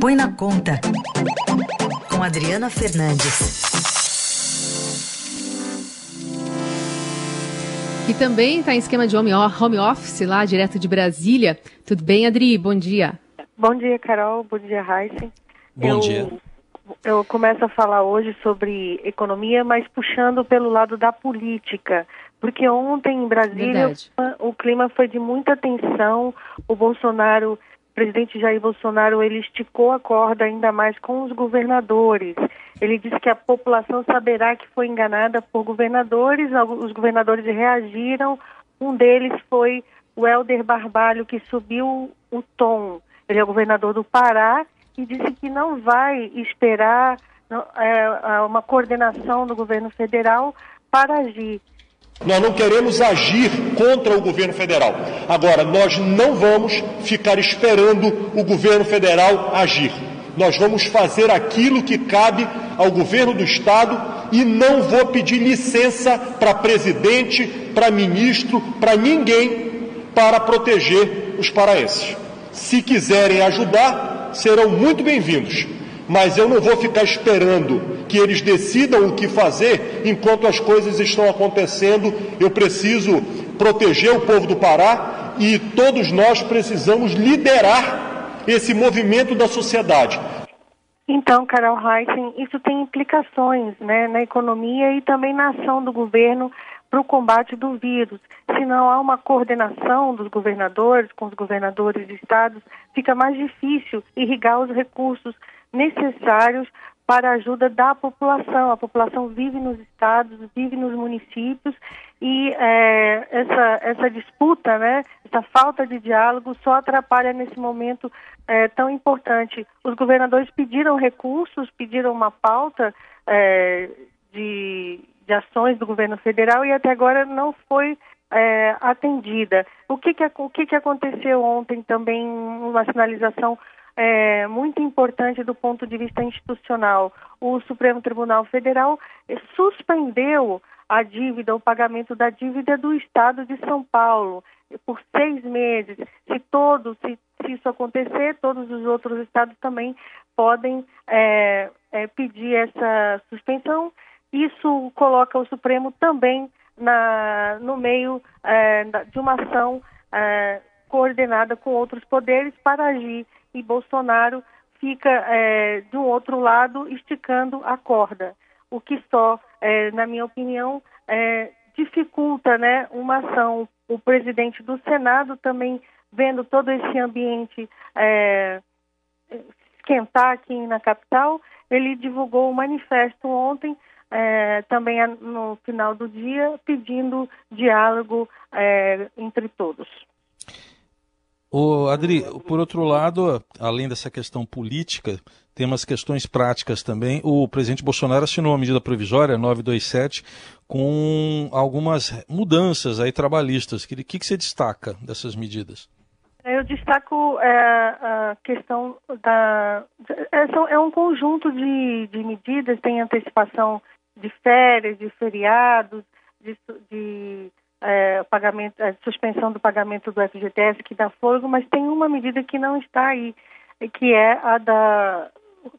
Põe na Conta, com Adriana Fernandes. Que também está em esquema de home office lá, direto de Brasília. Tudo bem, Adri? Bom dia. Bom dia, Carol. Bom dia, Heisen. Bom eu, dia. Eu começo a falar hoje sobre economia, mas puxando pelo lado da política. Porque ontem em Brasília Verdade. o clima foi de muita tensão. O Bolsonaro, presidente Jair Bolsonaro, ele esticou a corda ainda mais com os governadores. Ele disse que a população saberá que foi enganada por governadores, os governadores reagiram. Um deles foi o Helder Barbalho, que subiu o tom. Ele é governador do Pará e disse que não vai esperar é, uma coordenação do governo federal para agir. Nós não queremos agir contra o governo federal. Agora, nós não vamos ficar esperando o governo federal agir. Nós vamos fazer aquilo que cabe ao governo do Estado e não vou pedir licença para presidente, para ministro, para ninguém para proteger os paraenses. Se quiserem ajudar, serão muito bem-vindos, mas eu não vou ficar esperando que eles decidam o que fazer enquanto as coisas estão acontecendo. Eu preciso proteger o povo do Pará e todos nós precisamos liderar esse movimento da sociedade. Então, Carol Heissen, isso tem implicações né, na economia e também na ação do governo para o combate do vírus. Se não há uma coordenação dos governadores com os governadores de estados, fica mais difícil irrigar os recursos necessários para a ajuda da população. A população vive nos estados, vive nos municípios e é, essa, essa disputa, né, essa falta de diálogo só atrapalha nesse momento é, tão importante. Os governadores pediram recursos, pediram uma pauta é, de, de ações do governo federal e até agora não foi é, atendida. O que, que, o que, que aconteceu ontem também, uma sinalização é, muito importante do ponto de vista institucional. O Supremo Tribunal Federal suspendeu a dívida, o pagamento da dívida do Estado de São Paulo por seis meses. Se todos, se, se isso acontecer, todos os outros estados também podem é, é, pedir essa suspensão. Isso coloca o Supremo também na, no meio é, de uma ação é, coordenada com outros poderes para agir e Bolsonaro fica é, do outro lado esticando a corda, o que só, é, na minha opinião, é, dificulta né, uma ação. O presidente do Senado também vendo todo esse ambiente é, esquentar aqui na capital, ele divulgou um manifesto ontem, é, também no final do dia, pedindo diálogo é, entre todos. Adri, por outro lado, além dessa questão política, tem umas questões práticas também. O presidente Bolsonaro assinou uma medida provisória 927 com algumas mudanças aí trabalhistas. O que, que, você destaca dessas medidas? Eu destaco é, a questão da. É, é um conjunto de, de medidas, tem antecipação de férias, de feriados, de, de é, pagamento, a suspensão do pagamento do FGTS que dá fogo, mas tem uma medida que não está aí, que é a da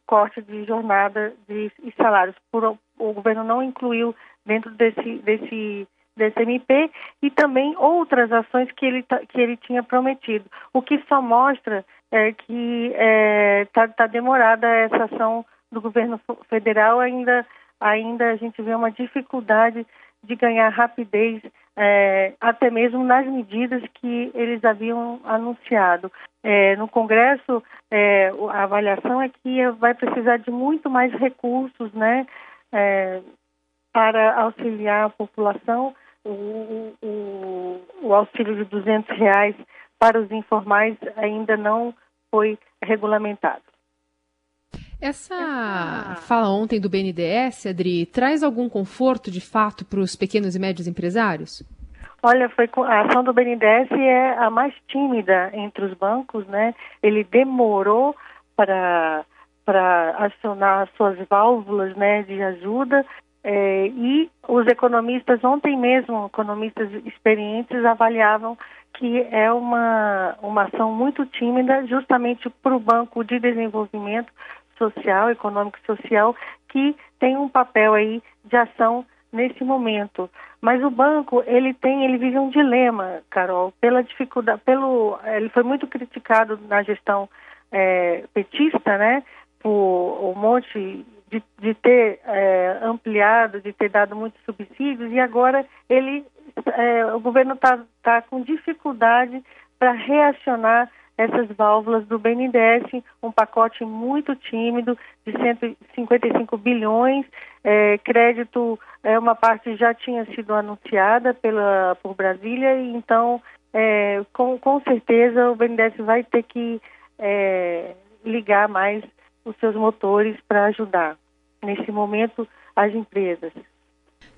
corte de jornada de, e salários. Por, o governo não incluiu dentro desse, desse, desse MP e também outras ações que ele, que ele tinha prometido. O que só mostra é que está é, tá, tá demorada essa ação do governo federal, ainda, ainda a gente vê uma dificuldade de ganhar rapidez é, até mesmo nas medidas que eles haviam anunciado. É, no Congresso, é, a avaliação é que vai precisar de muito mais recursos né, é, para auxiliar a população. O, o, o auxílio de 200 reais para os informais ainda não foi regulamentado. Essa fala ontem do BNDES, Adri, traz algum conforto de fato para os pequenos e médios empresários? Olha, foi a ação do BNDES é a mais tímida entre os bancos, né? Ele demorou para para acionar suas válvulas, né, de ajuda É, e os economistas, ontem mesmo, economistas experientes avaliavam que é uma, uma ação muito tímida, justamente para o Banco de Desenvolvimento Social, Econômico e Social, que tem um papel aí de ação nesse momento. Mas o banco, ele tem, ele vive um dilema, Carol, pela dificuldade, pelo, ele foi muito criticado na gestão é, petista, né, por um monte de, de ter é, ampliado, de ter dado muitos subsídios, e agora ele, é, o governo está tá com dificuldade para reacionar essas válvulas do BNDES, um pacote muito tímido de 155 bilhões, é, crédito, é, uma parte já tinha sido anunciada pela, por Brasília, e então, é, com, com certeza, o BNDES vai ter que é, ligar mais os seus motores para ajudar, nesse momento, as empresas.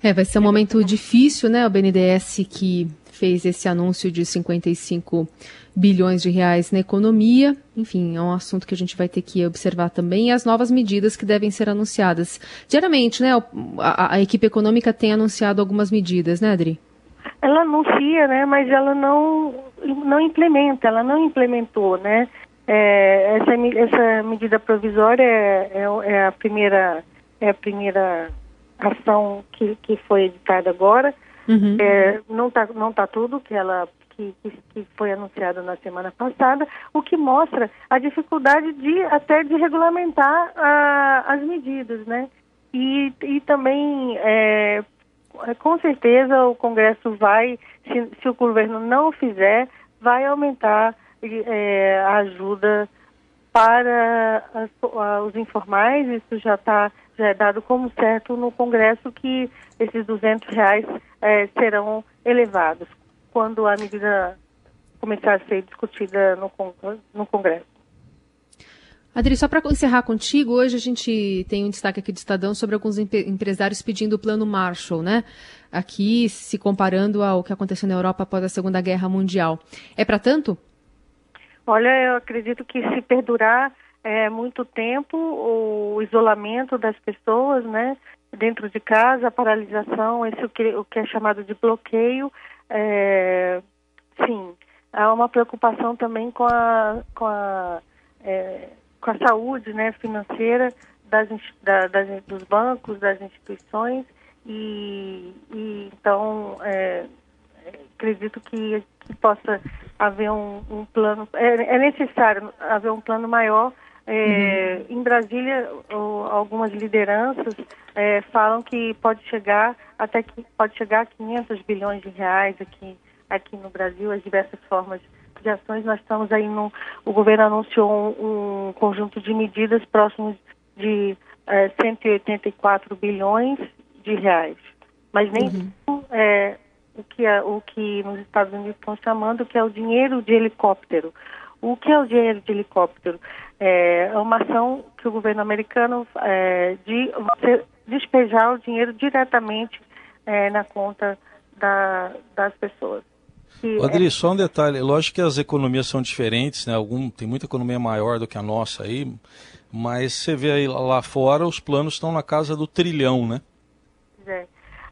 É, vai ser um momento difícil, né? O BNDES que fez esse anúncio de 55 bilhões de reais na economia. Enfim, é um assunto que a gente vai ter que observar também. E as novas medidas que devem ser anunciadas. Diariamente, né? A, a equipe econômica tem anunciado algumas medidas, né, Adri? Ela anuncia, né? Mas ela não, não implementa, ela não implementou, né? É, essa, essa medida provisória é, é, é, a primeira é a primeira ação que, que foi editada agora. Uhum. É, não está não tá tudo que ela que, que, foi anunciado na semana passada, o que mostra a dificuldade de até de regulamentar a, as medidas, né? E, e também é, com certeza o Congresso vai, se, se o governo não fizer, vai aumentar é, a ajuda para as, os informais, isso já está já é dado como certo no Congresso que esses 200 reais é, serão elevados quando a medida começar a ser discutida no, no Congresso. Adri, só para encerrar contigo, hoje a gente tem um destaque aqui do Estadão sobre alguns empresários pedindo o plano Marshall, né? Aqui se comparando ao que aconteceu na Europa após a Segunda Guerra Mundial. É para tanto? Olha, eu acredito que se perdurar é, muito tempo o isolamento das pessoas, né, dentro de casa, a paralisação, esse o que, o que é chamado de bloqueio, é, sim, há uma preocupação também com a, com a, é, com a saúde, né, financeira das, da, das, dos bancos, das instituições e, e então é, acredito que, que possa haver um, um plano, é, é, necessário haver um plano maior. É, uhum. Em Brasília, o, algumas lideranças é, falam que pode chegar até que pode chegar a 500 bilhões de reais aqui aqui no Brasil, as diversas formas de ações. Nós estamos aí no, o governo anunciou um, um conjunto de medidas próximos de é, 184 bilhões de reais, mas nem uhum. é, o que, é, o que nos Estados Unidos estão chamando que é o dinheiro de helicóptero. O que é o dinheiro de helicóptero? É, é uma ação que o governo americano é, de você despejar o dinheiro diretamente é, na conta da, das pessoas. Que Adri, é... só um detalhe. Lógico que as economias são diferentes, né? Algum, tem muita economia maior do que a nossa aí, mas você vê aí lá fora os planos estão na casa do trilhão, né?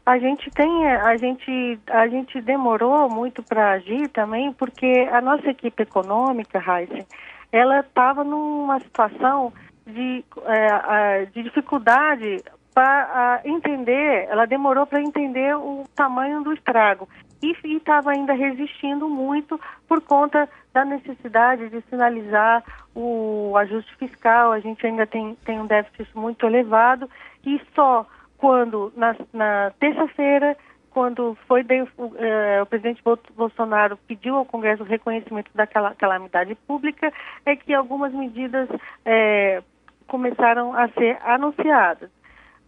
A gente tem, a gente, a gente demorou muito para agir também, porque a nossa equipe econômica, Heisen, ela estava numa situação de, é, de dificuldade para entender, ela demorou para entender o tamanho do estrago e estava ainda resistindo muito por conta da necessidade de sinalizar o ajuste fiscal. A gente ainda tem, tem um déficit muito elevado e só quando na, na terça-feira, quando foi de, uh, o presidente Bolsonaro pediu ao Congresso o reconhecimento daquela calamidade pública, é que algumas medidas é, começaram a ser anunciadas.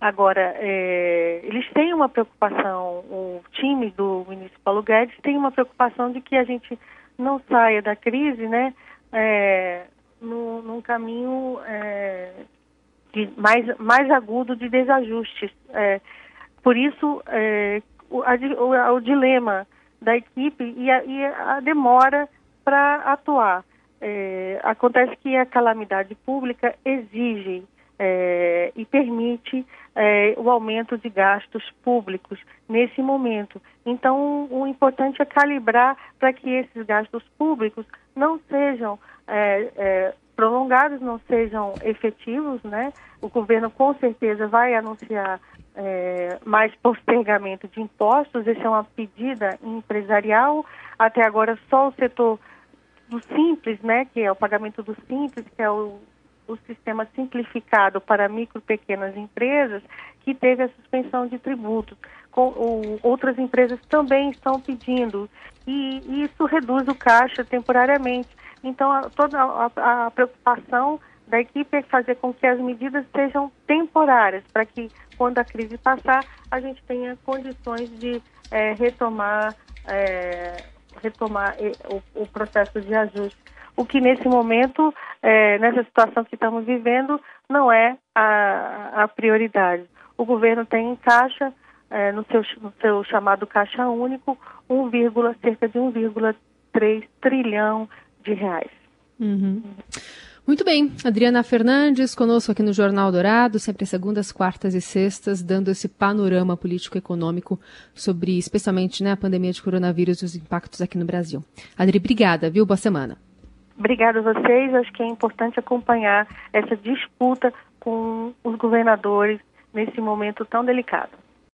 Agora, é, eles têm uma preocupação, o time do ministro Paulo Guedes tem uma preocupação de que a gente não saia da crise, né, é, num caminho de mais, mais agudo de desajustes. É, por isso, é, o, a, o, o, dilema da equipe e a, e a demora para atuar. É, acontece que a calamidade pública exige é, e permite é, o aumento de gastos públicos nesse momento. Então, o importante é calibrar para que esses gastos públicos não sejam é, é, prolongados, não sejam efetivos, né? O governo com certeza vai anunciar é, mais postergamento de impostos, essa é uma pedida empresarial. Até agora só o setor do simples, né, que é o pagamento do simples, que é o o sistema simplificado para micro e pequenas empresas, que teve a suspensão de tributos. Com, outras empresas também estão pedindo, e, e, isso reduz o caixa temporariamente. Então, a, toda a, a, preocupação da equipe é fazer com que as medidas sejam temporárias, para que, quando a crise passar, a gente tenha condições de é, retomar, é, retomar é, o, o processo de ajuste o que nesse momento, é, nessa situação que estamos vivendo, não é a, a prioridade. O governo tem em caixa, é, no, seu, no seu chamado caixa único, 1, cerca de 1,3 trilhão de reais. Uhum. Muito bem, Adriana Fernandes conosco aqui no Jornal Dourado, sempre segundas, quartas e sextas, dando esse panorama político-econômico sobre, especialmente, né, a pandemia de coronavírus e os impactos aqui no Brasil. Adri, obrigada, viu? Boa semana. Obrigada a vocês. Acho que é importante acompanhar essa disputa com os governadores nesse momento tão delicado.